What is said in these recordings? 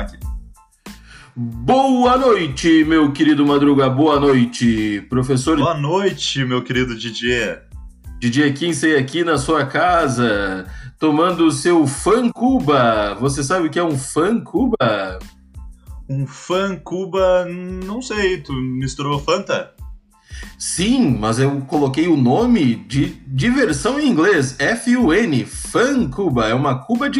aqui. Boa noite, meu querido Madruga. Boa noite, professor. Boa noite, meu querido Didier. Didier Kinsey aqui na sua casa, tomando o seu fã Cuba. Você sabe o que é um fã Cuba? Um fã Cuba, não sei. Tu misturou Fanta? Sim, mas eu coloquei o nome de diversão em inglês, F-U-N, Fan Cuba, é uma Cuba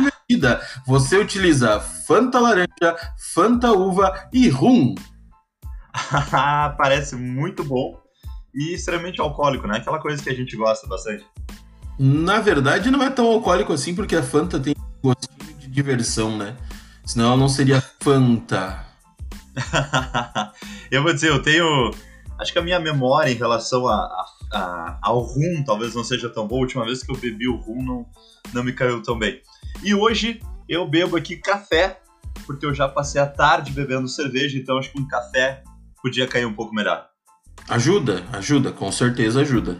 Você utiliza Fanta laranja, Fanta uva e rum. Parece muito bom e extremamente alcoólico, né? Aquela coisa que a gente gosta bastante. Na verdade, não é tão alcoólico assim, porque a Fanta tem gostinho de diversão, né? Senão ela não seria Fanta. eu vou dizer, eu tenho Acho que a minha memória em relação a, a, a, ao rum talvez não seja tão boa. A última vez que eu bebi o rum não, não me caiu tão bem. E hoje eu bebo aqui café, porque eu já passei a tarde bebendo cerveja, então acho que um café podia cair um pouco melhor. Ajuda, ajuda, com certeza ajuda.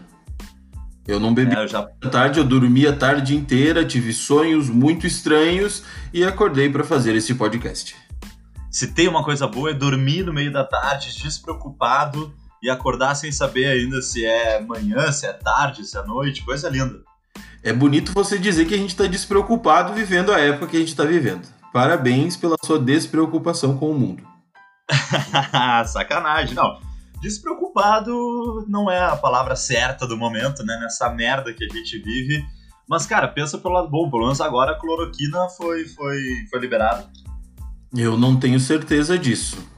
Eu não bebi é, já... tarde, eu dormi a tarde inteira, tive sonhos muito estranhos e acordei para fazer esse podcast. Se tem uma coisa boa é dormir no meio da tarde, despreocupado e acordar sem saber ainda se é manhã, se é tarde, se é noite, coisa linda. É bonito você dizer que a gente está despreocupado vivendo a época que a gente está vivendo. Parabéns pela sua despreocupação com o mundo. Sacanagem, não. Despreocupado não é a palavra certa do momento, né? Nessa merda que a gente vive. Mas, cara, pensa pelo lado bom. Pelo menos agora a cloroquina foi, foi, foi liberada. Eu não tenho certeza disso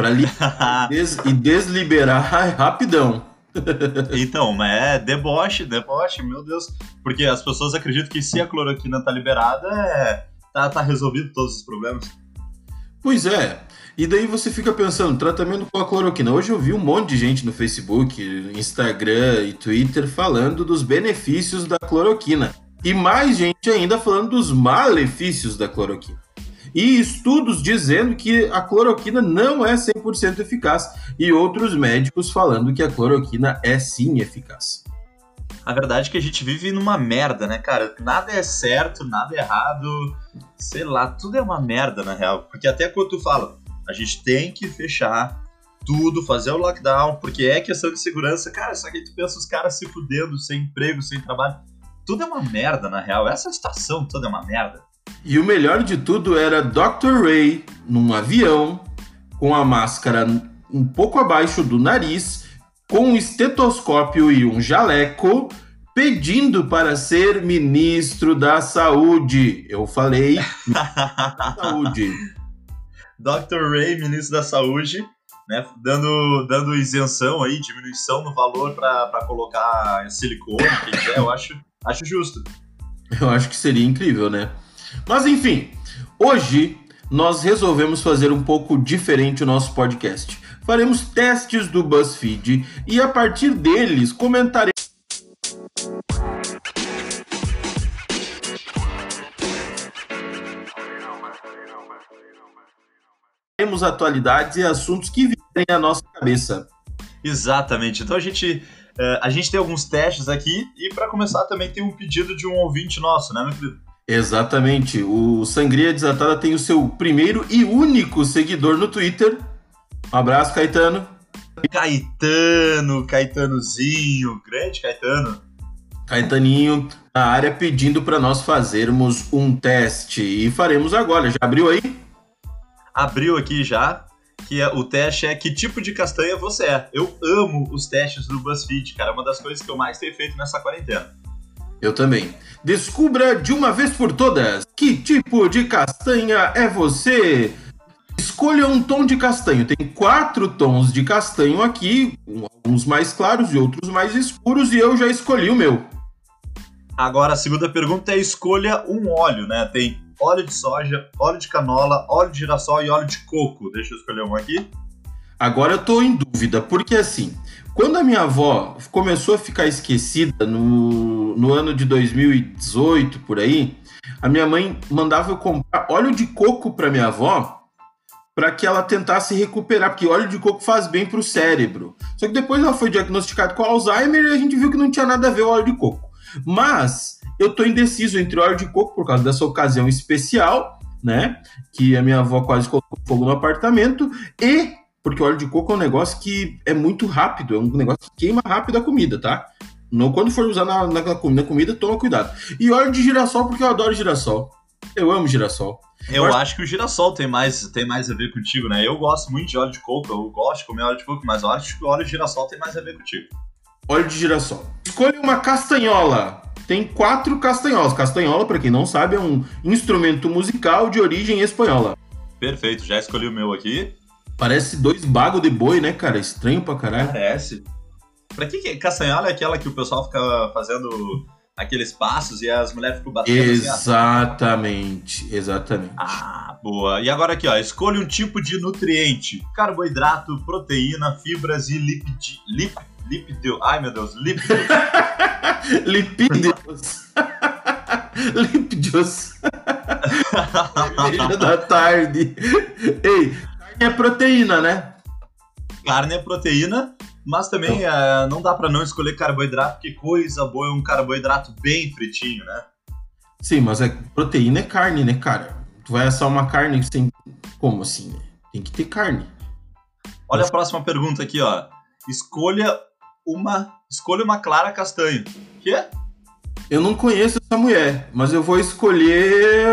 para des e desliberar rapidão. então, mas é deboche, deboche, meu Deus. Porque as pessoas acreditam que se a cloroquina tá liberada, é, tá, tá resolvido todos os problemas. Pois é. E daí você fica pensando, tratamento com a cloroquina. Hoje eu vi um monte de gente no Facebook, Instagram e Twitter falando dos benefícios da cloroquina. E mais gente ainda falando dos malefícios da cloroquina e estudos dizendo que a cloroquina não é 100% eficaz e outros médicos falando que a cloroquina é sim eficaz. A verdade é que a gente vive numa merda, né, cara? Nada é certo, nada é errado, sei lá, tudo é uma merda na real. Porque até quando tu fala, a gente tem que fechar tudo, fazer o lockdown, porque é questão de segurança, cara, só que tu pensa os caras se fudendo, sem emprego, sem trabalho. Tudo é uma merda, na real. Essa situação toda é uma merda. E o melhor de tudo era Dr. Ray num avião, com a máscara um pouco abaixo do nariz, com um estetoscópio e um jaleco, pedindo para ser ministro da saúde. Eu falei da saúde. Dr. Ray, ministro da saúde, né, dando, dando isenção aí, diminuição no valor para colocar silicone, quem quiser, eu acho, acho justo. Eu acho que seria incrível, né? Mas enfim, hoje nós resolvemos fazer um pouco diferente o nosso podcast. Faremos testes do BuzzFeed e a partir deles comentaremos. Temos atualidades e assuntos que vêm à nossa cabeça. Exatamente. Então a gente, uh, a gente tem alguns testes aqui e para começar também tem um pedido de um ouvinte nosso, né, meu querido? Exatamente. O Sangria Desatada tem o seu primeiro e único seguidor no Twitter. Um abraço, Caetano. Caetano, Caetanozinho, grande Caetano. Caetaninho na área pedindo para nós fazermos um teste e faremos agora. Já abriu aí? Abriu aqui já. Que é, o teste é que tipo de castanha você é. Eu amo os testes do BuzzFeed, cara. É uma das coisas que eu mais tenho feito nessa quarentena. Eu também. Descubra de uma vez por todas que tipo de castanha é você. Escolha um tom de castanho. Tem quatro tons de castanho aqui, uns mais claros e outros mais escuros, e eu já escolhi o meu. Agora a segunda pergunta é escolha um óleo, né? Tem óleo de soja, óleo de canola, óleo de girassol e óleo de coco. Deixa eu escolher um aqui. Agora eu tô em dúvida, porque assim, quando a minha avó começou a ficar esquecida no, no ano de 2018, por aí, a minha mãe mandava eu comprar óleo de coco para minha avó para que ela tentasse recuperar, porque óleo de coco faz bem para o cérebro. Só que depois ela foi diagnosticada com Alzheimer e a gente viu que não tinha nada a ver o óleo de coco. Mas eu tô indeciso entre óleo de coco por causa dessa ocasião especial né? Que a minha avó quase colocou fogo no apartamento. E porque o óleo de coco é um negócio que é muito rápido, é um negócio que queima rápido a comida, tá? Não, quando for usar na, na, na comida, toma cuidado. E óleo de girassol, porque eu adoro girassol. Eu amo girassol. Eu Mas... acho que o girassol tem mais, tem mais a ver contigo, né? Eu gosto muito de óleo de coco, eu gosto de comer óleo de coco, mas eu acho que o óleo de girassol tem mais a ver contigo. Óleo de girassol. Escolha uma castanhola. Tem quatro castanholas. Castanhola, para quem não sabe, é um instrumento musical de origem espanhola. Perfeito, já escolhi o meu aqui. Parece dois bagos de boi, né, cara? Estranho pra caralho. Parece. Pra que, que castanhola é aquela que o pessoal fica fazendo aqueles passos e as mulheres ficam batendo Exatamente, assim, exatamente. Ah, boa. E agora aqui, ó, escolha um tipo de nutriente: carboidrato, proteína, fibras e lipid... lip... lipideu. Ai, meu Deus, lipídios. lipídios. lipídios. da tarde. Ei, é proteína, né? Carne é proteína mas também então, é, não dá para não escolher carboidrato, porque coisa boa é um carboidrato bem fritinho, né? Sim, mas é, proteína é carne, né, cara? Tu vai assar uma carne sem. Como assim? Né? Tem que ter carne. Olha mas... a próxima pergunta aqui, ó. Escolha uma. Escolha uma clara castanho. Quê? Eu não conheço essa mulher, mas eu vou escolher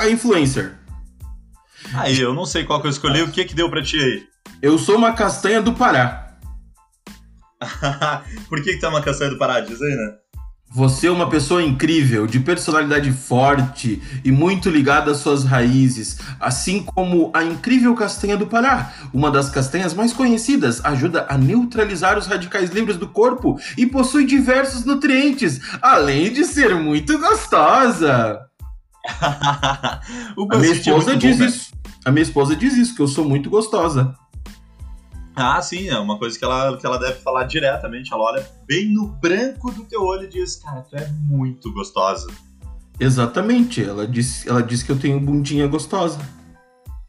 a influencer. Aí, eu não sei qual que eu escolhi, o que que deu pra ti aí? Eu sou uma castanha do Pará. Por que, que é uma castanha do Pará? Diz aí, né? Você é uma pessoa incrível, de personalidade forte e muito ligada às suas raízes, assim como a incrível castanha do Pará, uma das castanhas mais conhecidas, ajuda a neutralizar os radicais livres do corpo e possui diversos nutrientes, além de ser muito gostosa. a minha esposa é diz bom, isso. A minha esposa diz isso, que eu sou muito gostosa. Ah, sim, é uma coisa que ela, que ela deve falar diretamente. Ela olha bem no branco do teu olho e diz: Cara, tu é muito gostosa. Exatamente, ela disse, ela disse que eu tenho bundinha gostosa.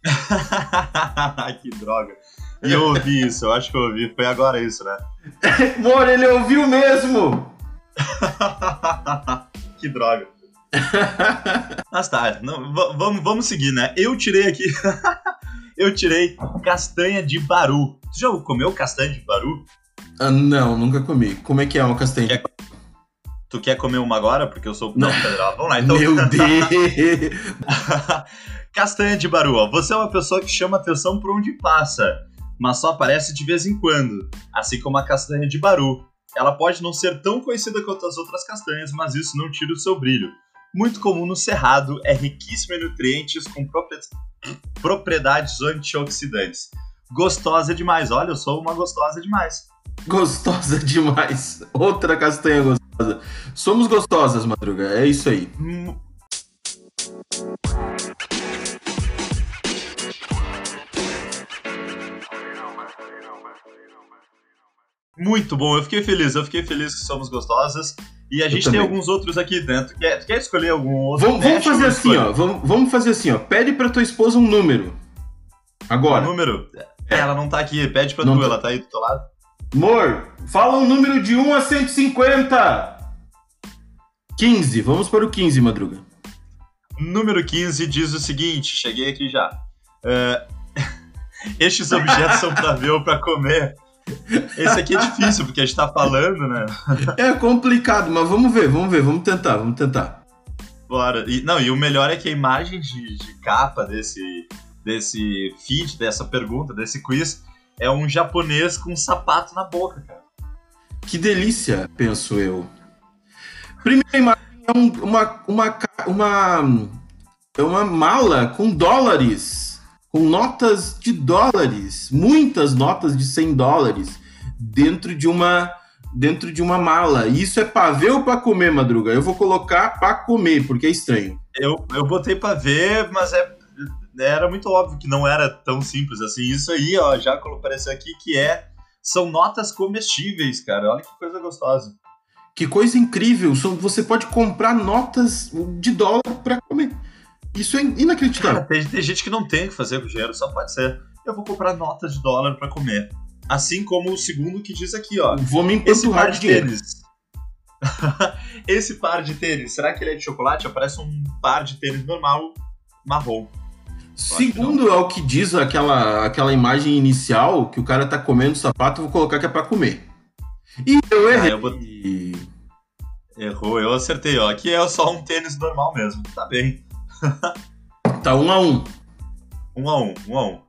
que droga. E eu ouvi isso, eu acho que eu ouvi. Foi agora isso, né? Moro, ele ouviu mesmo! que droga. Mas tá, não, vamos, vamos seguir, né? Eu tirei aqui. eu tirei castanha de baru. Tu já comeu castanha de baru? Ah, não, nunca comi. Como é que é uma castanha quer... de baru? Tu quer comer uma agora? Porque eu sou não federal. Vamos lá, então. Meu Deus! castanha de baru, ó. Você é uma pessoa que chama atenção por onde passa, mas só aparece de vez em quando. Assim como a castanha de baru. Ela pode não ser tão conhecida quanto as outras castanhas, mas isso não tira o seu brilho muito comum no cerrado, é riquíssima em nutrientes com propriedades antioxidantes. Gostosa demais, olha, eu sou uma gostosa demais. Gostosa demais. Outra castanha gostosa. Somos gostosas, Madruga, é isso aí. Hum. Muito bom, eu fiquei feliz, eu fiquei feliz que somos gostosas. E a gente tem alguns outros aqui dentro. Quer, tu quer escolher algum outro? Vamos, vamos fazer assim, ó. Vamos, vamos fazer assim, ó. Pede pra tua esposa um número. Agora. Um número? É. Ela não tá aqui. Pede pra não tu, tá. ela tá aí do teu lado. Amor, fala um número de 1 a 150. 15. Vamos para o 15, Madruga. Número 15 diz o seguinte. Cheguei aqui já. Uh, estes objetos são pra ver ou pra comer esse aqui é difícil, porque a gente tá falando, né? É complicado, mas vamos ver, vamos ver, vamos tentar, vamos tentar. Bora. E, não, e o melhor é que a imagem de, de capa desse, desse feed, dessa pergunta, desse quiz, é um japonês com um sapato na boca, cara. Que delícia, penso eu. Primeira imagem é um, uma, uma, uma, é uma mala com dólares com notas de dólares, muitas notas de 100 dólares dentro de uma dentro de uma mala. Isso é para ver ou para comer, Madruga? Eu vou colocar para comer, porque é estranho. Eu, eu botei para ver, mas é era muito óbvio que não era tão simples assim. Isso aí, ó, já apareceu aqui que é são notas comestíveis, cara. Olha que coisa gostosa. Que coisa incrível! Você pode comprar notas de dólar para comer. Isso é inacreditável. Cara, tem, tem, gente que não tem o que fazer com dinheiro, só pode ser. Eu vou comprar notas de dólar para comer. Assim como o segundo que diz aqui, ó. Vou me empanturrar de dinheiro. Esse par de tênis, será que ele é de chocolate? Parece um par de tênis normal, marrom. Segundo ao que diz aquela, aquela imagem inicial, que o cara tá comendo o sapato, vou colocar que é pra comer. E eu errei. Ah, eu. Errou, eu acertei, ó. Aqui é só um tênis normal mesmo. Tá bem. Tá um a um. Um a um, um a um.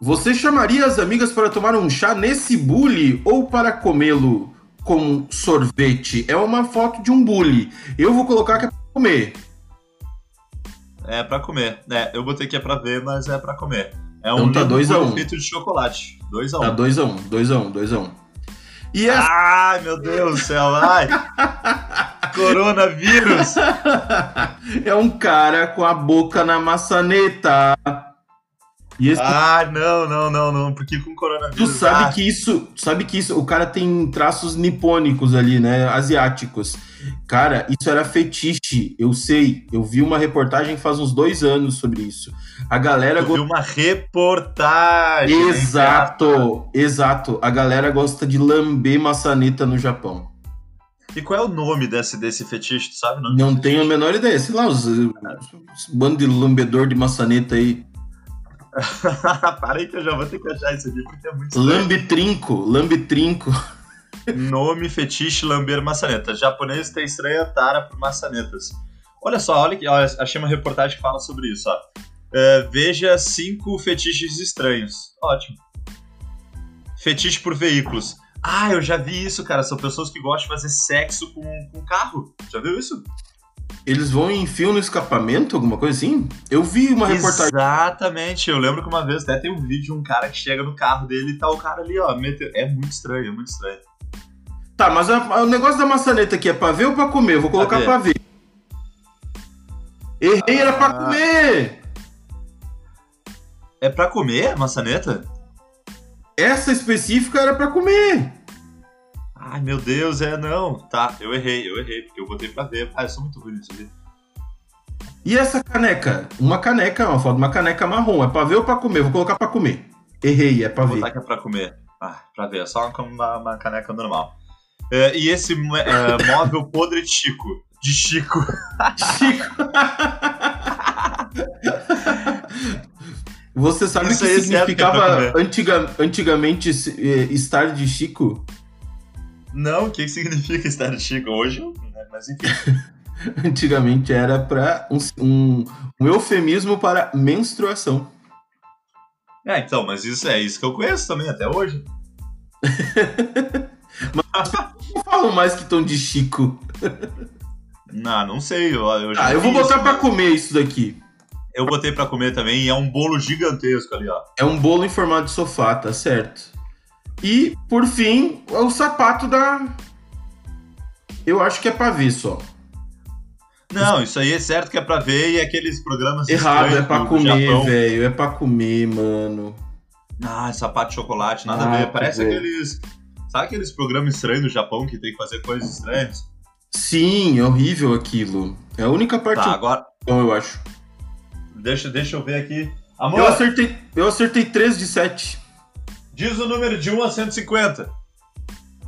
Você chamaria as amigas para tomar um chá nesse bule ou para comê-lo com sorvete? É uma foto de um bule. Eu vou colocar que é pra comer. É pra comer. É, eu botei que é pra ver, mas é pra comer. É um então tá 2 a 1 um. feito de chocolate. 2 a 1 um. Tá 2 a 1 um, 2 a 1 um, 2 a 1 um. E essa... Ai, meu Deus do céu, ai! Coronavírus! é um cara com a boca na maçaneta. Esse... Ah, não, não, não, não, porque com coronavírus. Tu sabe ah. que isso, sabe que isso, o cara tem traços nipônicos ali, né, asiáticos. Cara, isso era fetiche, eu sei. Eu vi uma reportagem faz uns dois anos sobre isso. A galera. Eu vi uma reportagem. Exato, exato. A galera gosta de lamber maçaneta no Japão. E qual é o nome desse, desse fetiche, tu sabe? Não, não tenho a menor ideia. Sei lá, os, os bando de lambedor de maçaneta aí. Para aí que eu já vou ter que achar isso aqui, porque é muito Lambitrinco, lambitrinco. Nome fetiche lamber maçaneta. Japonês tem estranha tara por maçanetas. Olha só, olha que olha, achei uma reportagem que fala sobre isso. Ó. Uh, veja cinco fetiches estranhos. Ótimo. Fetiche por veículos. Ah, eu já vi isso, cara. São pessoas que gostam de fazer sexo com, com carro. Já viu isso? Eles vão em fio no escapamento, alguma coisa assim? Eu vi uma reportagem. Exatamente, eu lembro que uma vez até tem um vídeo de um cara que chega no carro dele e tá o cara ali, ó. É muito estranho, é muito estranho. Tá, mas a, o negócio da maçaneta aqui é pra ver ou pra comer? Eu vou colocar pra ver. Pra ver. Errei, ah. era pra comer! É pra comer a maçaneta? Essa específica era pra comer. Ai, meu Deus, é não. Tá, eu errei, eu errei, porque eu botei pra ver. Ah, eu sou muito ruim nisso ali. E essa caneca? Uma caneca, uma foto de uma caneca marrom. É pra ver ou pra comer? Vou colocar pra comer. Errei, é pra Vou ver. Vou que é pra comer. Ah, pra ver, é só uma, uma caneca normal. É, e esse é, móvel podre de Chico. De Chico. Chico. Você sabe o que significava antiga, antigamente eh, estar de Chico? Não, o que significa estar de Chico hoje? Né, mas enfim. Antigamente era para um, um, um, eufemismo para menstruação. É, então, mas isso é isso que eu conheço também até hoje. mas não falam mais que estão de Chico. Não, não sei. Eu, eu ah, eu vou botar para comer isso daqui. Eu botei para comer também e é um bolo gigantesco ali, ó. É um bolo em formato de sofá, tá certo. E, por fim, o sapato da. Eu acho que é pra ver só. Não, isso aí é certo que é pra ver e aqueles programas. Errado, é pra comer, velho. É pra comer, mano. Ah, sapato de chocolate, nada ah, a ver. Parece aqueles. Sabe aqueles programas estranhos do Japão que tem que fazer coisas estranhas? Sim, é horrível aquilo. É a única parte. Tá, agora. Bom, eu acho. Deixa, deixa eu ver aqui. Amor, eu acertei, eu acertei 3 de 7. Diz o número de 1 a 150.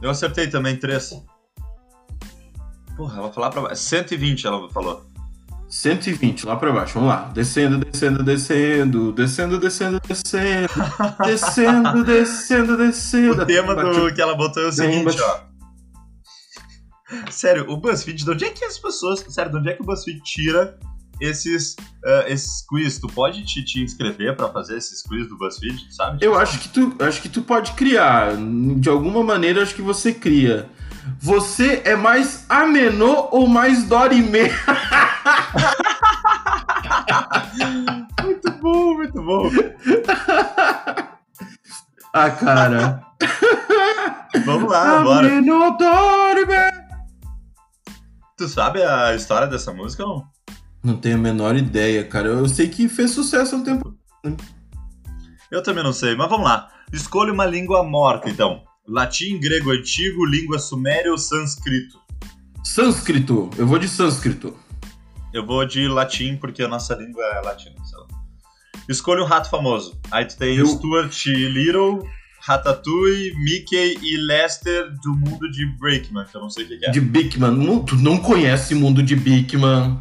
Eu acertei também 3. Porra, ela vai falar pra baixo. 120 ela falou. 120, lá pra baixo. Vamos lá. Descendo, descendo, descendo. Descendo, descendo, descendo. descendo, descendo, descendo. O tema do que ela botou é o seguinte, ó. Sério, o BuzzFeed, de onde é que as pessoas. Sério, de onde é que o BuzzFeed tira esses, uh, esses quiz. Tu pode te, te inscrever para fazer esses quiz do BuzzFeed, sabe? Eu acho que, tu, acho que tu pode criar. De alguma maneira, acho que você cria. Você é mais amenô ou mais Dorimê? muito bom, muito bom. ah, cara. Vamos lá, bora. Amenô Dorimê. Tu sabe a história dessa música ou não? Não tenho a menor ideia, cara. Eu sei que fez sucesso há um tempo. Eu também não sei, mas vamos lá. Escolha uma língua morta, então. Latim, grego antigo, língua suméria ou sânscrito? Sânscrito. Eu vou de sânscrito. Eu vou de latim, porque a nossa língua é latina, sei lá. Escolha um rato famoso. Aí tu tem eu... Stuart Little, Ratatouille, Mickey e Lester do mundo de Breakman, que eu não sei o que, que é. De Bigman. Tu não conhece o mundo de Bigman.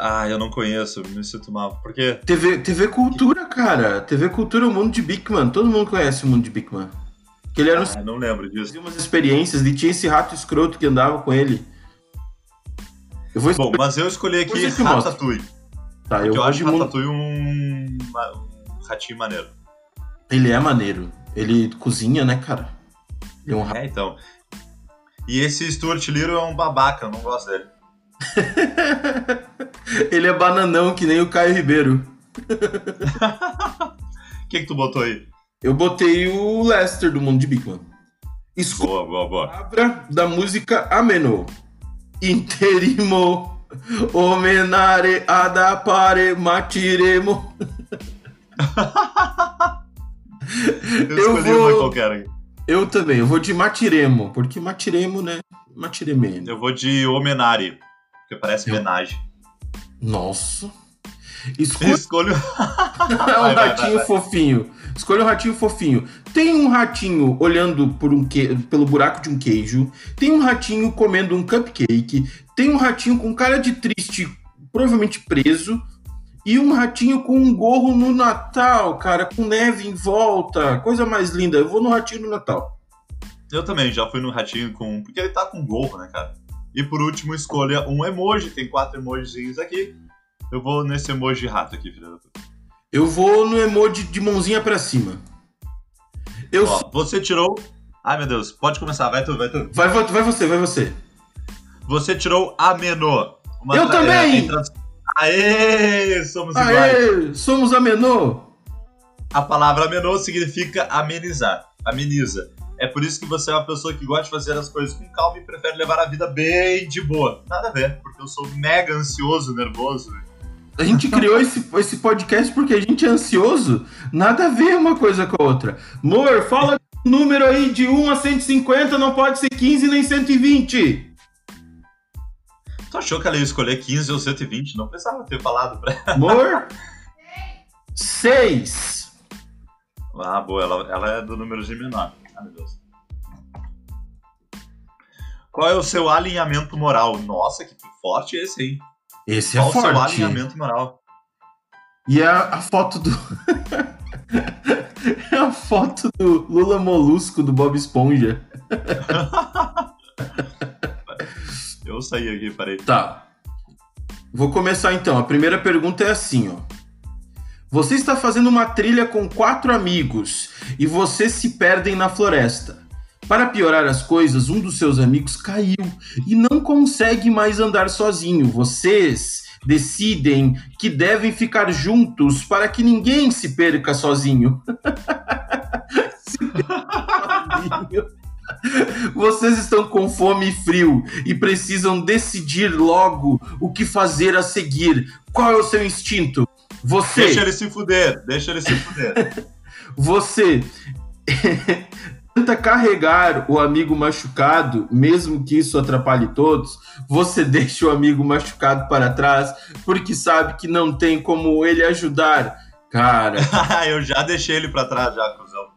Ah, eu não conheço, me sinto mal. Por quê? TV, TV Cultura, cara. TV Cultura, o mundo de Bigman. Todo mundo conhece o mundo de Bigman. Que ele era um Ah, não lembro disso. fazia umas experiências e tinha esse rato escroto que andava com ele. Eu vou Bom, mas eu escolhi aqui eu. Ratatouille. tá, eu eu acho. Ratatouille um, um ratinho maneiro. Ele é maneiro. Ele cozinha, né, cara? Ele é um rato. É, então. E esse Stuart Little é um babaca, eu não gosto dele. ele é bananão, que nem o Caio Ribeiro. O que, que tu botou aí? Eu botei o Lester do mundo de Bigman. Escolha Boa, boa, boa. palavra da música Ameno. Interimo. Homenare adapare matiremo. Eu, Eu escolhi vou- uma qualquer aí. Eu também, eu vou de matiremo, porque matiremo, né? Matiremeno. Eu vou de Homenari, porque parece homenagem. Nossa. Escolha Escolho. um vai, vai, ratinho vai. fofinho. Escolha um ratinho fofinho. Tem um ratinho olhando por um que... pelo buraco de um queijo. Tem um ratinho comendo um cupcake. Tem um ratinho com cara de triste, provavelmente preso. E um ratinho com um gorro no Natal, cara, com neve em volta. Coisa mais linda. Eu vou no ratinho no Natal. Eu também já fui no ratinho com. Porque ele tá com gorro, né, cara? E por último, escolha um emoji. Tem quatro emojizinhos aqui. Eu vou nesse emoji rato aqui, filha da puta. Eu vou no emoji de mãozinha pra cima. Eu. Ó, você tirou. Ai meu Deus, pode começar, vai tu, vai tu. Vai, vo- vai você, vai você. Você tirou ameno. Uma Eu também! é, trans- Aê! Somos iguais. Aê! Somos a menor! A palavra ameno significa amenizar. Ameniza. É por isso que você é uma pessoa que gosta de fazer as coisas com calma e prefere levar a vida bem de boa. Nada a ver, porque eu sou mega ansioso, nervoso. A gente criou esse, esse podcast porque a gente é ansioso. Nada a ver uma coisa com a outra. Amor, fala um número aí de 1 a 150, não pode ser 15 nem 120. Tu achou que ela ia escolher 15 ou 120? Não precisava ter falado pra ela. Amor? 6. Ah, boa, ela, ela é do número de menor. Ah, meu Deus. Qual é o seu alinhamento moral? Nossa, que forte esse, hein? Esse é Qual o seu forte. alinhamento moral? E a, a foto do. é a foto do Lula Molusco do Bob Esponja. Eu saí aqui, parei. Tá. Vou começar então. A primeira pergunta é assim, ó. Você está fazendo uma trilha com quatro amigos e vocês se perdem na floresta. Para piorar as coisas, um dos seus amigos caiu e não consegue mais andar sozinho. Vocês decidem que devem ficar juntos para que ninguém se perca sozinho. Se perca sozinho. Vocês estão com fome e frio e precisam decidir logo o que fazer a seguir. Qual é o seu instinto? Você, Deixa ele se fuder, deixa ele se fuder. você tenta carregar o amigo machucado, mesmo que isso atrapalhe todos. Você deixa o amigo machucado para trás porque sabe que não tem como ele ajudar. Cara, eu já deixei ele pra trás, já, cruzão.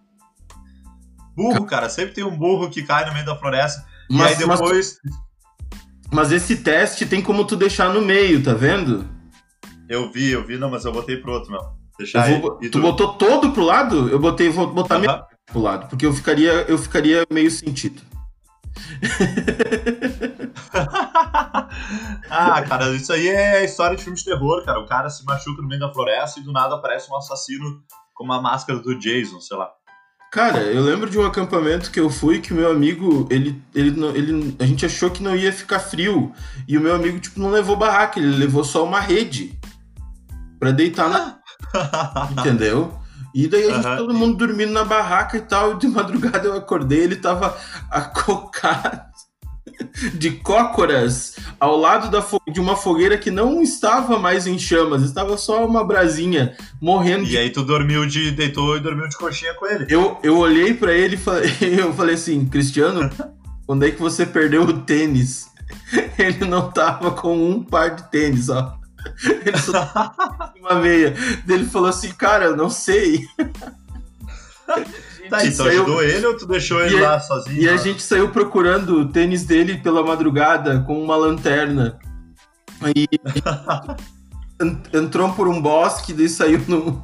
Burro, cara, sempre tem um burro que cai no meio da floresta. e aí mas, mas, depois. mas esse teste tem como tu deixar no meio, tá vendo? Eu vi, eu vi, não, mas eu botei pro outro, meu. Eu Deixar vou- ele. E tu botou todo pro lado? Eu botei, vou botar meio Aham. pro lado, porque eu ficaria, eu ficaria meio sentido. ah, cara, isso aí é história de filme de terror, cara. O cara se machuca no meio da floresta e do nada aparece um assassino com uma máscara do Jason, sei lá. Cara, eu lembro de um acampamento que eu fui que o meu amigo, ele, ele, ele, a gente achou que não ia ficar frio e o meu amigo tipo não levou barraca, ele levou só uma rede Pra deitar na, entendeu? E daí a gente, Aham. todo mundo dormindo na barraca e tal, e de madrugada eu acordei, ele tava acocado de cócoras ao lado da de uma fogueira que não estava mais em chamas, estava só uma brasinha morrendo de E aí tu dormiu de. deitou e dormiu de coxinha com ele. Eu, eu olhei pra ele e falei, eu falei assim, Cristiano, onde é que você perdeu o tênis? Ele não tava com um par de tênis, ó. Ele só uma meia. Ele falou assim, cara, eu não sei. Tá, então saiu- ajudou ele ou tu deixou ele E lá sozinho? E a gente saiu procurando o tênis dele pela madrugada com uma lanterna. Aí en- entrou por um bosque, daí saiu num.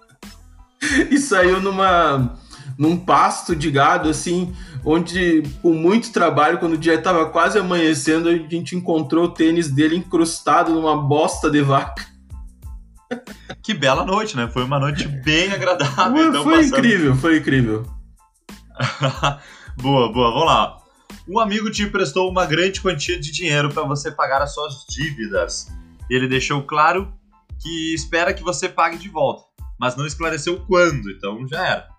e saiu numa. num pasto de gado, assim, onde, com muito trabalho, quando o dia estava quase amanhecendo, a gente encontrou o tênis dele incrustado numa bosta de vaca. Que bela noite, né? Foi uma noite bem agradável. Então, foi passando- incrível, foi incrível. boa, boa, vamos lá. Um amigo te emprestou uma grande quantia de dinheiro para você pagar as suas dívidas. Ele deixou claro que espera que você pague de volta, mas não esclareceu quando, então já era.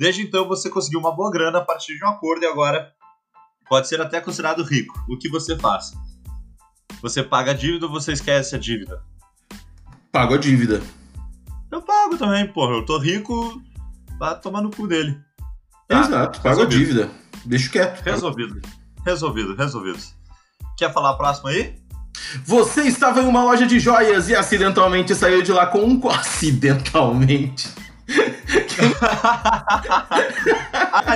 Desde então você conseguiu uma boa grana a partir de um acordo e agora pode ser até considerado rico. O que você faz? Você paga a dívida ou você esquece a dívida? Pago a dívida. Eu pago também, porra. Eu tô rico, vai tomar no cu dele. Tá, Exato, pago a dívida. Deixa quieto. Resolvido. Resolvido, resolvido. Quer falar a próxima aí? Você estava em uma loja de joias e acidentalmente saiu de lá com um. Acidentalmente.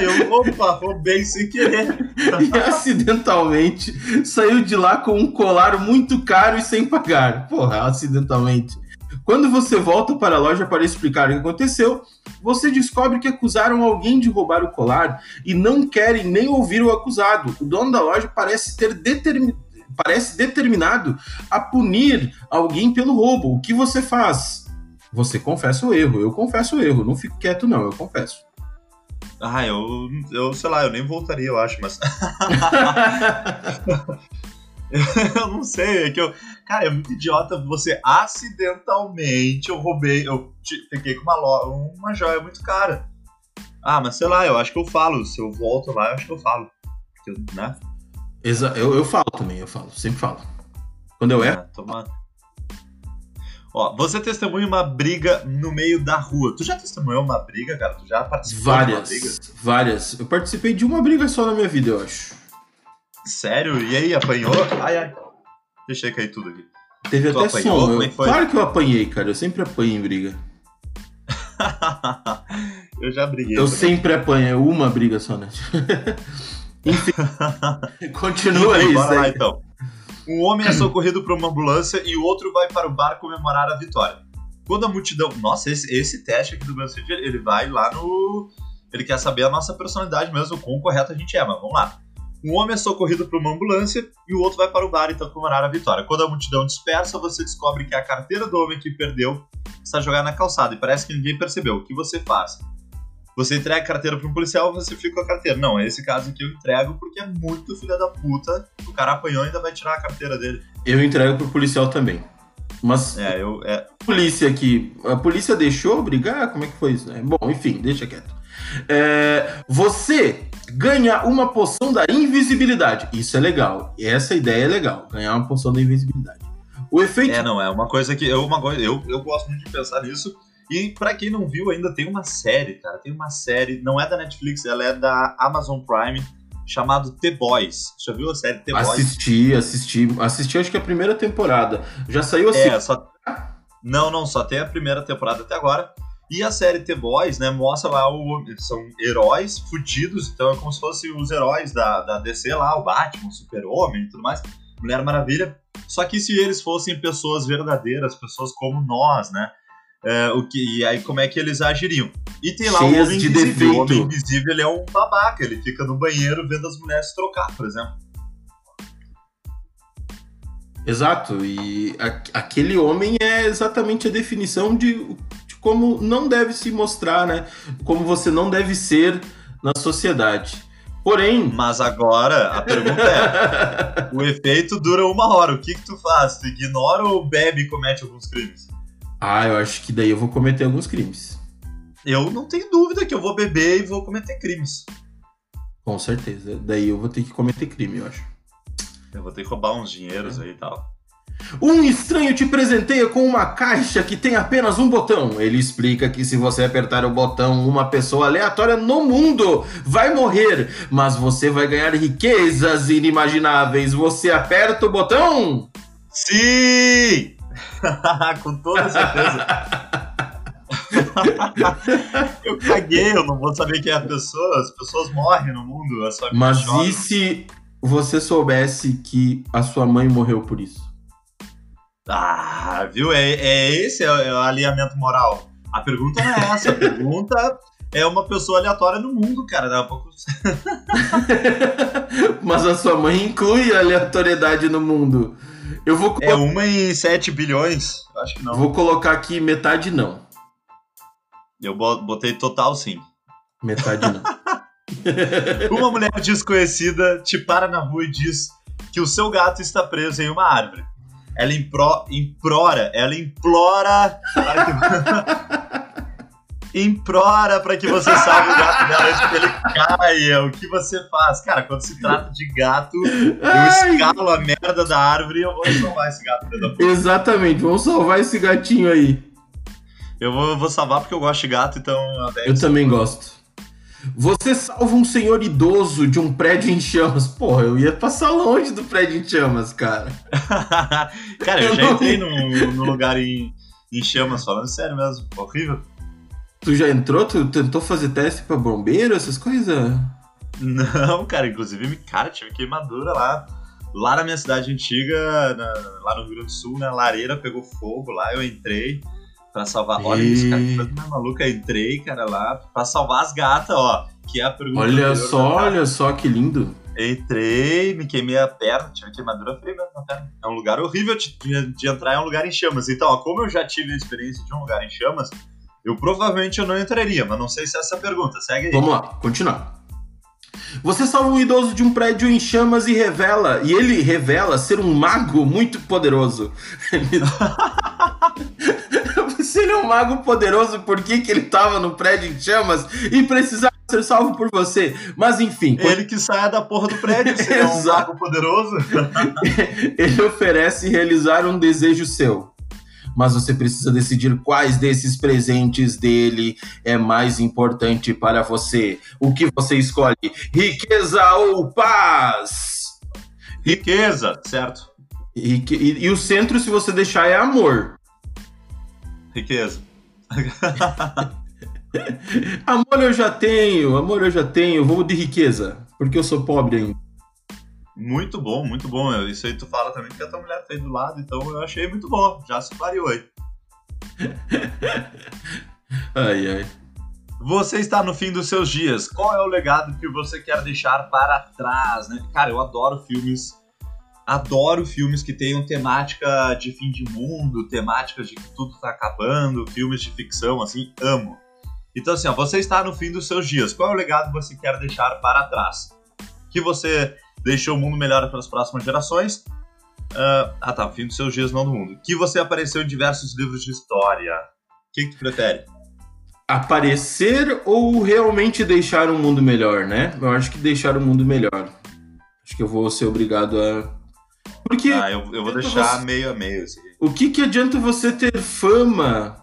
Eu opa, vou bem sem querer. E acidentalmente saiu de lá com um colar muito caro e sem pagar. Porra, acidentalmente. Quando você volta para a loja para explicar o que aconteceu, você descobre que acusaram alguém de roubar o colar e não querem nem ouvir o acusado. O dono da loja parece ter determi- parece determinado a punir alguém pelo roubo. O que você faz? Você confessa o erro. Eu confesso o erro. Não fico quieto, não. Eu confesso. Ah, eu, eu sei lá, eu nem voltaria, eu acho, mas. eu não sei, é que eu. Cara, é muito idiota você acidentalmente eu roubei, eu fiquei com uma, lo- uma joia muito cara. Ah, mas sei lá, eu acho que eu falo. Se eu volto lá, eu acho que eu falo. Porque eu- né? Exa eu, eu falo também, eu falo. Sempre falo. Quando eu erro, É, toma- Ó, você testemunha uma briga no meio da rua. Tu já testemunhou uma briga, cara? Tu já participou de uma briga? Várias, várias. Eu participei de uma briga só na minha vida, eu acho. Sério? E aí, apanhou? Ai, ai. Deixei cair tudo aqui. Teve Tu até apanhou? som. Eu- é foi? Claro que eu apanhei, cara. Eu sempre apanho em briga. eu já briguei. Eu sempre apanho. É uma briga só, né? Enfim. Continua aí, Bora lá então. Um homem é socorrido por uma ambulância e o outro vai para o bar comemorar a vitória. Quando a multidão. Nossa, esse, esse teste aqui do BuzzFeed, ele vai lá no. Ele quer saber a nossa personalidade mesmo, o quão correto a gente é, mas vamos lá. Um homem é socorrido por uma ambulância e o outro vai para o bar então comemorar a vitória. Quando a multidão dispersa, você descobre que a carteira do homem que perdeu está jogada na calçada e parece que ninguém percebeu. O que você faz? Você entrega a carteira para um policial você fica com a carteira? Não, é esse caso aqui eu entrego porque é muito filha da puta. O cara apanhou e ainda vai tirar a carteira dele. Eu entrego pro policial também. Mas É, eu. É, a polícia aqui. A polícia deixou brigar? Como é que foi isso? né? Bom, enfim, deixa quieto. É, você ganha uma poção da invisibilidade. Isso é legal. Essa ideia é legal. Ganhar uma poção da invisibilidade. O efeito. é, não, é uma coisa que. Eu, uma eu, eu gosto muito de pensar nisso. E pra quem não viu, ainda tem uma série, cara. Tem uma série, não é da Netflix, ela é da Amazon Prime, chamado The Boys. Já viu a série The Boys? Assisti, assisti. Assisti acho que a primeira temporada. Já saiu assim. É, só. Não, não, só tem a primeira temporada até agora. E a série The Boys, né, mostra lá o. São heróis fudidos, então é como se fossem os heróis da, da DC lá, o Batman, o Super-Homem e tudo mais, Mulher Maravilha. Só que se eles fossem pessoas verdadeiras, pessoas como nós, né? É, o que, e aí como é que eles agiriam? E tem lá Cheias o Homem de Invisível. O defeito. Homem Invisível ele é um babaca, ele fica no banheiro vendo as mulheres se trocar, por exemplo. Exato, e a- aquele homem é exatamente a definição de, de como não deve se mostrar, né? Como você não deve ser na sociedade. Porém, Mas agora a pergunta é: O efeito dura uma hora. O que, que tu faz? Tu ignora ou bebe e comete alguns crimes? Ah, eu acho que daí eu vou cometer alguns crimes. Eu não tenho dúvida que eu vou beber e vou cometer crimes. Com certeza. Daí eu vou ter que cometer crime, eu acho. Eu vou ter que roubar uns dinheiros aí e tal. Um estranho te presenteia com uma caixa que tem apenas um botão. Ele explica que se você apertar o botão, uma pessoa aleatória no mundo vai morrer, mas você vai ganhar riquezas inimagináveis. Você aperta o botão? Sim! Com toda certeza. eu caguei, eu não vou saber quem é a pessoa. As pessoas morrem no mundo. Mas e se você soubesse que a sua mãe morreu por isso? Ah, viu? É, é esse é o alinhamento moral. A pergunta não é essa. A pergunta é uma pessoa aleatória no mundo, cara. Dá um pouco... Mas a sua mãe inclui a aleatoriedade no mundo. Eu vou É uma em 7 bilhões? Acho que não. Vou colocar aqui metade não. Eu botei total sim. Metade não. uma mulher desconhecida te para na rua e diz que o seu gato está preso em uma árvore. Ela impro, implora, ela implora para que... implora para que você salve o gato dela antes que ele caia. O que você faz? Cara, quando se trata de gato, eu escalo a merda da árvore e eu vou salvar esse gato. Exatamente, vamos salvar esse gatinho aí. Eu vou, vou salvar porque eu gosto de gato, então... Eu também gosto. Você salva um senhor idoso de um prédio em chamas. Porra, eu ia passar longe do prédio em chamas, cara. cara, eu, eu já entrei num, num lugar em, em chamas, falando sério mesmo. Horrível. Tu já entrou? Tu tentou fazer teste pra bombeiro, essas coisas? Não, cara, inclusive, cara, tive queimadura lá. Lá na minha cidade antiga, na, lá no Rio Grande do Sul, né? Lareira pegou fogo lá, eu entrei pra salvar. E... Olha isso, cara, que coisa mais maluca. Entrei, cara, lá pra salvar as gatas, ó. Que é a pergunta. Olha só, olha só que lindo. Entrei, me queimei a perna, tive queimadura feia mesmo na perna. É um lugar horrível de, de, entrar, é um lugar em chamas. Então, ó, como eu já tive a experiência de um lugar em chamas, eu provavelmente eu não entraria, mas não sei se é essa pergunta. Segue aí. Vamos lá, continuar. Você salva um idoso de um prédio em chamas e revela, e ele revela ser um mago muito poderoso. Se ele é um mago poderoso, por que, que ele tava no prédio em chamas e precisava ser salvo por você? Mas enfim. Ele que saia da porra do prédio, se é um mago poderoso. ele oferece realizar um desejo seu mas você precisa decidir quais desses presentes dele é mais importante para você. O que você escolhe? Riqueza ou paz? Riqueza, certo. E, e, e o centro, se você deixar, é amor. Riqueza. amor eu já tenho, amor eu já tenho, vou de riqueza, porque eu sou pobre ainda. Muito bom, muito bom. Isso aí tu fala também que a tua mulher fez do lado, então eu achei muito bom. Já se pariu aí. ai, ai. Você está no fim dos seus dias. Qual é o legado que você quer deixar para trás, né? Cara, eu adoro filmes. Adoro filmes que tenham temática de fim de mundo, temáticas de que tudo está acabando, filmes de ficção, assim, amo. Então, assim, ó, você está no fim dos seus dias. Qual é o legado que você quer deixar para trás? Que você deixou o mundo melhor para as próximas gerações. Uh, ah tá, fim dos seus dias, não do mundo. Que você apareceu em diversos livros de história. O que, que tu prefere? Aparecer ou realmente deixar um mundo melhor, né? Eu acho que deixar o um mundo melhor. Acho que eu vou ser obrigado a. Porque. Ah, eu, eu vou deixar você... meio a meio. Assim. O que, que adianta você ter fama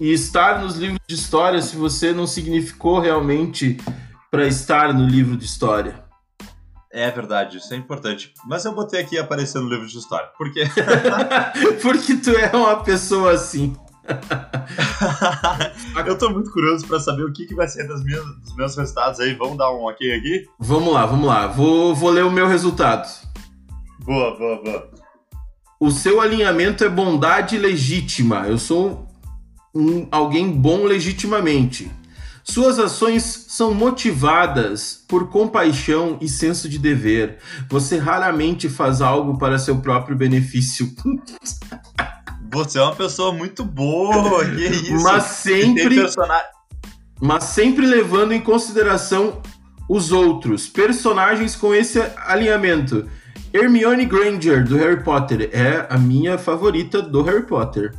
e estar nos livros de história se você não significou realmente para estar no livro de história? É verdade, isso é importante. Mas eu botei aqui aparecer no livro de história. Por quê? Porque tu é uma pessoa assim. eu tô muito curioso para saber o que, que vai ser das minhas, dos meus resultados aí. Vamos dar um ok aqui? Vamos lá, vamos lá. Vou, vou ler o meu resultado. Boa, boa, boa. O seu alinhamento é bondade legítima. Eu sou um, alguém bom legitimamente. Suas ações são motivadas por compaixão e senso de dever. Você raramente faz algo para seu próprio benefício. Você é uma pessoa muito boa, que isso? Mas sempre, mas sempre levando em consideração os outros personagens com esse alinhamento. Hermione Granger do Harry Potter é a minha favorita do Harry Potter.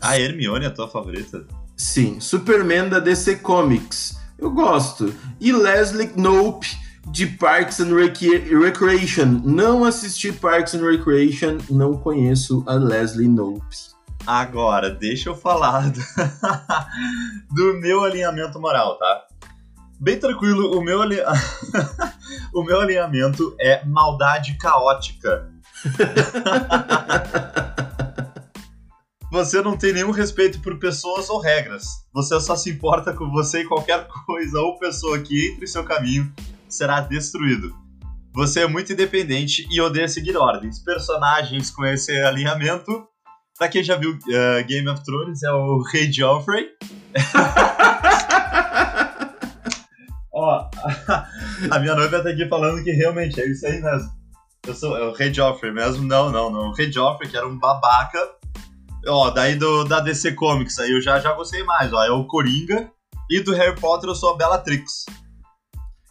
A Hermione é a tua favorita? Sim, Superman da DC Comics. Eu gosto. E Leslie Knope de Parks and Recreation. Não assisti Parks and Recreation, não conheço a Leslie Knope. Agora, deixa eu falar do, do meu alinhamento moral, tá? Bem tranquilo, o meu, o meu alinhamento é maldade caótica. Você não tem nenhum respeito por pessoas ou regras. Você só se importa com você e qualquer coisa ou pessoa que entre em seu caminho será destruído. Você é muito independente e odeia seguir ordens. Personagens com esse alinhamento. Pra quem já viu uh, Game of Thrones, é o Rei Joffrey. Ó, a minha noiva tá aqui falando que realmente é isso aí mesmo. Eu sou é o Rei Joffrey mesmo? Não, não, não. O Rei Joffrey, que era um babaca, Ó, daí do, da DC Comics aí eu já, já gostei mais, ó. É o Coringa. E do Harry Potter eu sou a Bellatrix.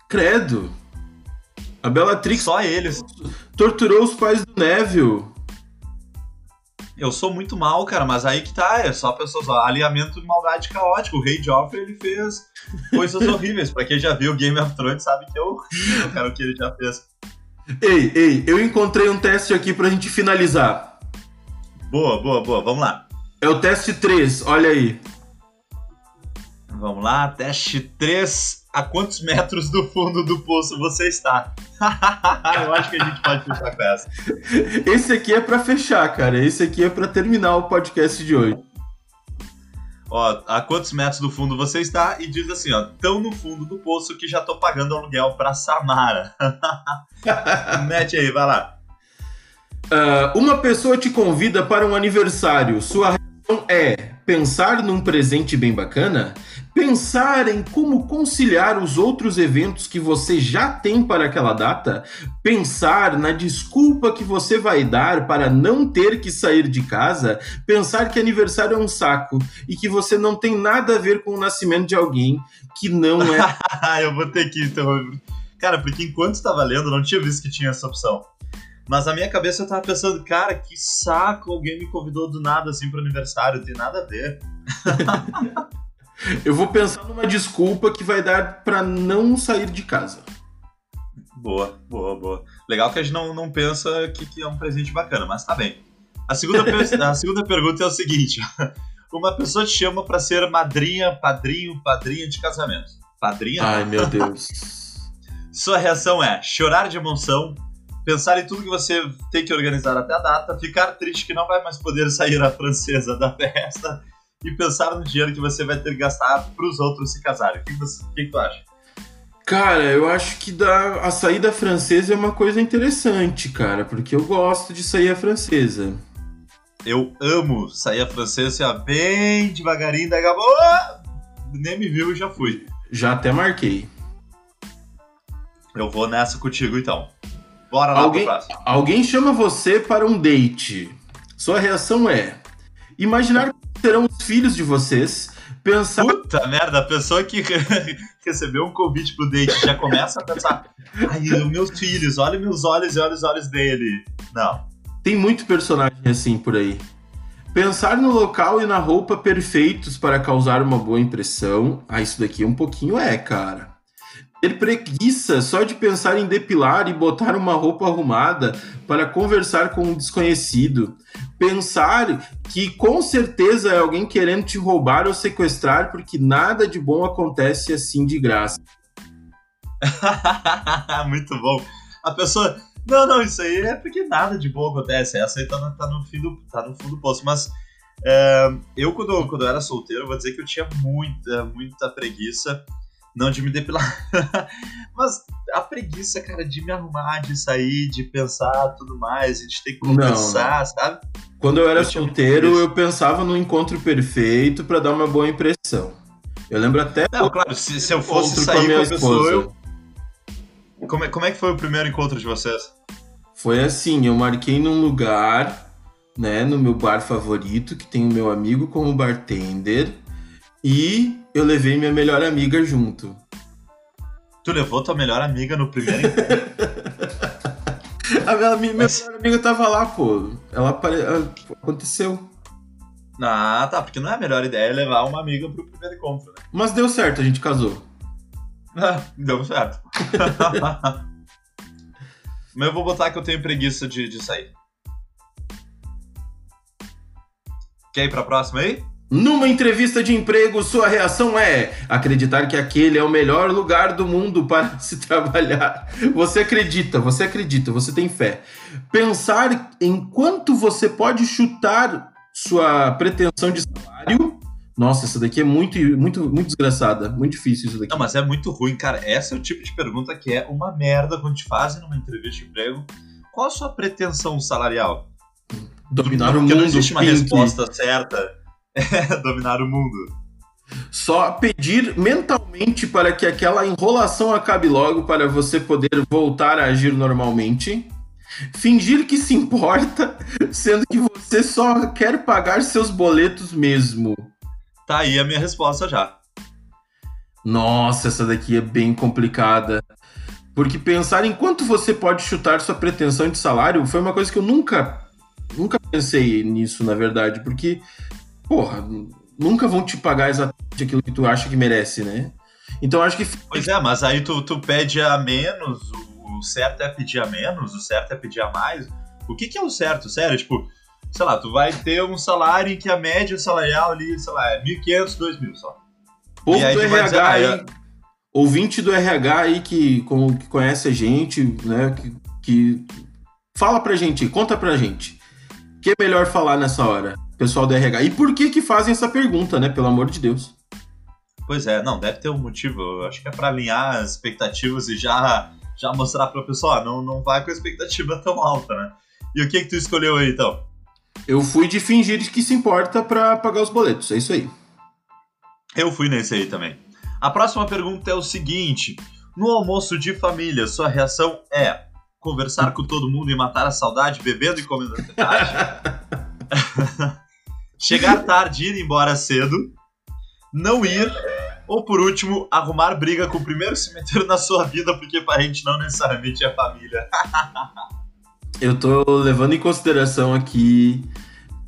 Credo! A Bellatrix. Só eles. Torturou os pais do Neville. Eu sou muito mal, cara, mas aí que tá, é só pessoas, ó, alinhamento de maldade caótico. O Rei Joffrey, ele fez coisas horríveis. Pra quem já viu Game of Thrones sabe que é horrível, cara, o que ele já fez. Ei, ei, eu encontrei um teste aqui pra gente finalizar. Boa, boa, boa. Vamos lá. É o teste 3, olha aí. Vamos lá, teste 3. A quantos metros do fundo do poço você está? Eu acho que a gente pode fechar com essa. Esse aqui é para fechar, cara. Esse aqui é para terminar o podcast de hoje. Ó, a quantos metros do fundo você está? E diz assim, ó, tão no fundo do poço que já tô pagando aluguel pra Samara. Mete aí, vai lá. Uh, uma pessoa te convida para um aniversário. Sua reação é pensar num presente bem bacana? Pensar em como conciliar os outros eventos que você já tem para aquela data? Pensar na desculpa que você vai dar para não ter que sair de casa? Pensar que aniversário é um saco e que você não tem nada a ver com o nascimento de alguém que não é. Eu vou ter que. Cara, porque enquanto estava lendo, não tinha visto que tinha essa opção. Mas na minha cabeça eu tava pensando, cara, que saco, alguém me convidou do nada assim pro aniversário, tem nada a ver. eu vou pensar numa desculpa que vai dar para não sair de casa. Boa, boa, boa. Legal que a gente não, não pensa que, que é um presente bacana, mas tá bem. A segunda, a segunda pergunta é o seguinte: uma pessoa te chama para ser madrinha, padrinho, padrinha de casamento. Padrinha? Ai, meu Deus. Sua reação é chorar de emoção, pensar em tudo que você tem que organizar até a data, ficar triste que não vai mais poder sair a francesa da festa e pensar no dinheiro que você vai ter que gastar para os outros se casarem. O que, você, o que, tu acha? Cara, eu acho que da, a saída francesa é uma coisa interessante, cara, porque eu gosto de sair a francesa. Eu amo sair a francesa, ó, bem devagarinho, daí acabou, nem me viu e já fui. Já até marquei. Eu vou nessa contigo então. Bora lá alguém, alguém chama você para um date. Sua reação é imaginar que serão os filhos de vocês, pensar. Puta merda, a pessoa que recebeu um convite pro date já começa a pensar: ai, meus filhos, olha meus olhos e olha os olhos dele. Não. Tem muito personagem assim por aí. Pensar no local e na roupa perfeitos para causar uma boa impressão. Ah, isso daqui um pouquinho é, cara ter preguiça só de pensar em depilar e botar uma roupa arrumada para conversar com um desconhecido. Pensar que com certeza é alguém querendo te roubar ou sequestrar, porque nada de bom acontece assim de graça. Muito bom. A pessoa. Não, não, isso aí é porque nada de bom acontece. Essa aí tá no, tá no, fim do, tá no fundo do poço. Mas é, eu, quando, quando eu era solteiro, vou dizer que eu tinha muita, muita preguiça não de me depilar. Mas a preguiça, cara, de me arrumar, de sair, de pensar tudo mais, a gente tem que conversar, não, sabe? Quando eu era eu solteiro, eu pensava no encontro perfeito para dar uma boa impressão. Eu lembro até. Não, claro, se, se eu fosse sair com a, com a pessoa, eu... como, é, como é que foi o primeiro encontro de vocês? Foi assim, eu marquei num lugar, né, no meu bar favorito, que tem o meu amigo como bartender. E eu levei minha melhor amiga junto. Tu levou tua melhor amiga no primeiro A minha, minha Mas... melhor amiga tava lá, pô. Ela apare... aconteceu. Ah, tá, porque não é a melhor ideia levar uma amiga pro primeiro encontro, né? Mas deu certo, a gente casou. Ah, deu certo. Mas eu vou botar que eu tenho preguiça de, de sair. Quer ir pra próxima aí? Numa entrevista de emprego, sua reação é acreditar que aquele é o melhor lugar do mundo para se trabalhar. Você acredita, você acredita, você tem fé. Pensar em quanto você pode chutar sua pretensão de salário. Nossa, essa daqui é muito, muito, muito desgraçada. Muito difícil isso daqui. Não, mas é muito ruim, cara. Essa é o tipo de pergunta que é uma merda quando te fazem numa entrevista de emprego. Qual a sua pretensão salarial? Dominar Porque o mundo. não existe uma Pink. resposta certa. É dominar o mundo. Só pedir mentalmente para que aquela enrolação acabe logo para você poder voltar a agir normalmente. Fingir que se importa, sendo que você só quer pagar seus boletos mesmo. Tá aí a minha resposta já. Nossa, essa daqui é bem complicada. Porque pensar em quanto você pode chutar sua pretensão de salário foi uma coisa que eu nunca, nunca pensei nisso, na verdade. Porque, porra, nunca vão te pagar exatamente aquilo que tu acha que merece, né? Então acho que Pois é, mas aí tu, tu pede a menos, o, certo é pedir a menos, o certo é pedir a mais. O que, que é o certo? Sério, tipo, sei lá, tu vai ter um salário em que a média salarial ali, sei lá, é 1.500, 2.000 só. povo do RH dizer, ah, aí, ouvinte do RH aí que, com- que conhece a gente, né? Que, que fala pra gente, conta pra gente. O que é melhor falar nessa hora, pessoal do RH? E por que que fazem essa pergunta, né? Pelo amor de Deus. Pois é, não, deve ter um motivo. Eu acho que é pra alinhar as expectativas e já, já mostrar pra pessoa, ó, não, não vai com a expectativa tão alta, né? E o que que tu escolheu aí, então? Eu fui de fingir que se importa pra pagar os boletos, é isso aí. Eu fui nesse aí também. A próxima pergunta é o seguinte: no almoço de família, sua reação é conversar com todo mundo e matar a saudade bebendo e comendo? Chegar tarde e ir embora cedo? Não ir? Ou por último, arrumar briga com o primeiro meter na sua vida porque parente não necessariamente é família? Eu tô levando em consideração aqui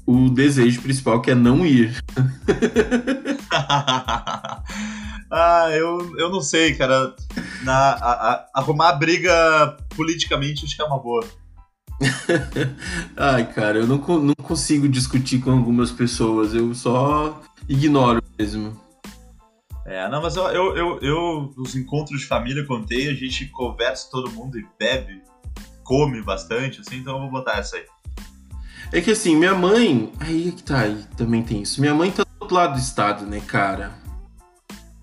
o desejo principal, que é não ir. ah, eu, eu não sei, cara. Na, a- a- arrumar briga politicamente acho que é uma boa. Ai, cara, eu não, não consigo discutir com algumas pessoas, eu só ignoro mesmo. É, não, mas eu, eu, eu, eu, nos encontros de família, contei, a gente conversa todo mundo e bebe, come bastante, assim, então eu vou botar essa aí. É que assim, minha mãe. Aí é que tá, aí também tem isso. Minha mãe tá do outro lado do estado, né, cara?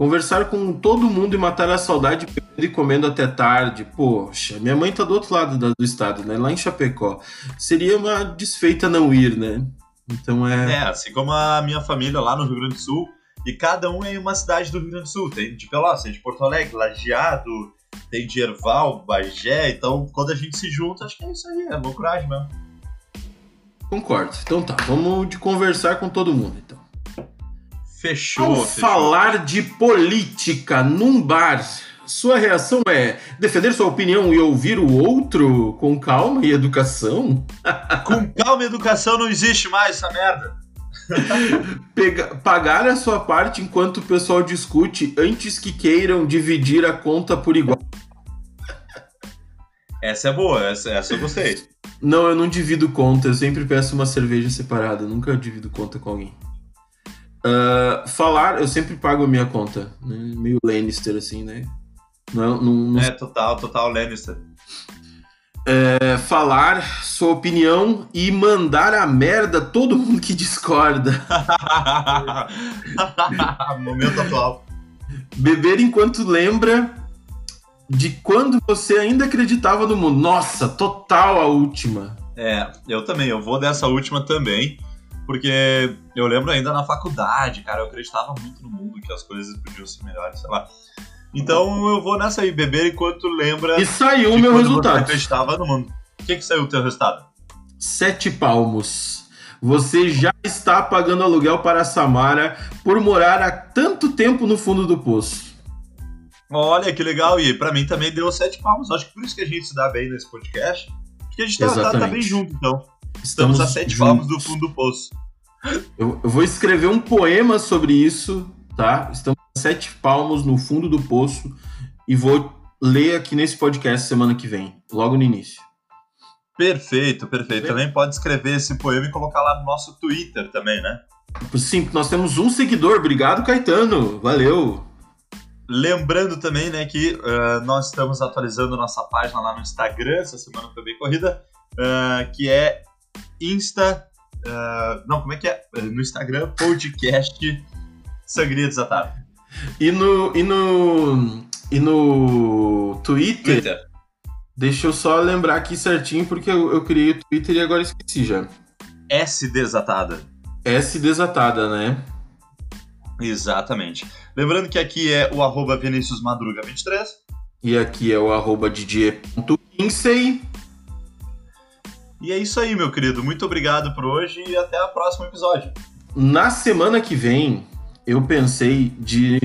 Conversar com todo mundo e matar a saudade e comendo até tarde. Poxa, minha mãe tá do outro lado do estado, né? Lá em Chapecó. Seria uma desfeita não ir, né? Então é. É, assim como a minha família lá no Rio Grande do Sul, e cada um é em uma cidade do Rio Grande do Sul. Tem de Pelotas, tem de Porto Alegre, Lajeado, tem de Erval, Bagé, então quando a gente se junta, acho que é isso aí, é loucuragem mesmo. Concordo. Então tá, vamos de conversar com todo mundo, então. Fechou, Ao fechou. falar de política num bar, sua reação é defender sua opinião e ouvir o outro com calma e educação? Com calma e educação não existe mais essa merda. Pega- pagar a sua parte enquanto o pessoal discute antes que queiram dividir a conta por igual. Essa é boa, essa, essa eu gostei. Não, eu não divido conta, eu sempre peço uma cerveja separada, nunca divido conta com alguém. Ah, falar, eu sempre pago a minha conta, né? meio Lannister assim, né? Não, não, não É, total, total Lannister. é, falar sua opinião e mandar a merda todo mundo que discorda. Momento atual. Beber enquanto lembra de quando você ainda acreditava no mundo. Nossa, total a última. É, eu também, eu vou dessa última também, porque eu lembro ainda na faculdade, cara, eu acreditava muito no mundo, que as coisas podiam ser melhores, sei lá. Então eu vou nessa aí, beber enquanto lembra E saiu o meu quando você resultado. acreditava no mundo. O que que saiu o teu resultado? Sete palmos. Você já está pagando aluguel para a Samara por morar há tanto tempo no fundo do poço. Olha que legal, e pra mim também deu sete palmos. Acho que por isso que a gente se dá bem nesse podcast. Porque a gente tá, tá- tá bem junto, então. Estamos, a sete palmos do fundo do poço. Eu, eu vou escrever um poema sobre isso, tá? Estamos a sete palmos no fundo do poço e vou ler aqui nesse podcast semana que vem, logo no início. Perfeito, perfeito. Também pode escrever esse poema e colocar lá no nosso Twitter também, né? Sim, nós temos um seguidor. Obrigado, Caetano. Valeu. Lembrando também, né, que eh, nós estamos atualizando nossa página lá no Instagram, essa semana foi bem corrida, eh, que é Insta Uh, não, como é que é? No Instagram, podcast Sangria Desatada. E no, e no, e no Twitter, Twitter, deixa eu só lembrar aqui certinho, porque eu, eu criei o Twitter e agora esqueci já. S Desatada. S Desatada, né? Exatamente. Lembrando que aqui é o arroba Vinícius Madruga 23. E aqui é o arroba Didier.Kinsey. E é isso aí, meu querido. Muito obrigado por hoje e até o próximo episódio. Na semana que vem, eu pensei de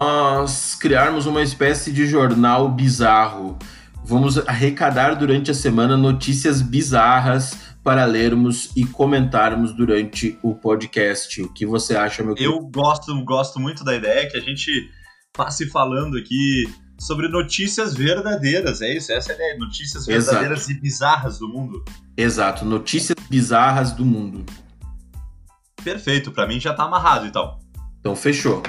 nós criarmos uma espécie de jornal bizarro. Vamos arrecadar durante a semana notícias bizarras para lermos e comentarmos durante o podcast. O que você acha, meu querido? Eu gosto, gosto muito da ideia que a gente passe falando aqui sobre notícias verdadeiras. É isso, essa é a ideia. Notícias verdadeiras Exato. e bizarras do mundo. Exato, notícias bizarras do mundo. Perfeito, para mim já tá amarrado então. Então fechou.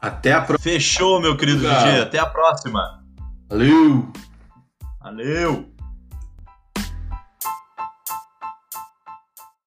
Até a próxima. Fechou, meu querido DJ. Até a próxima. Valeu. Valeu.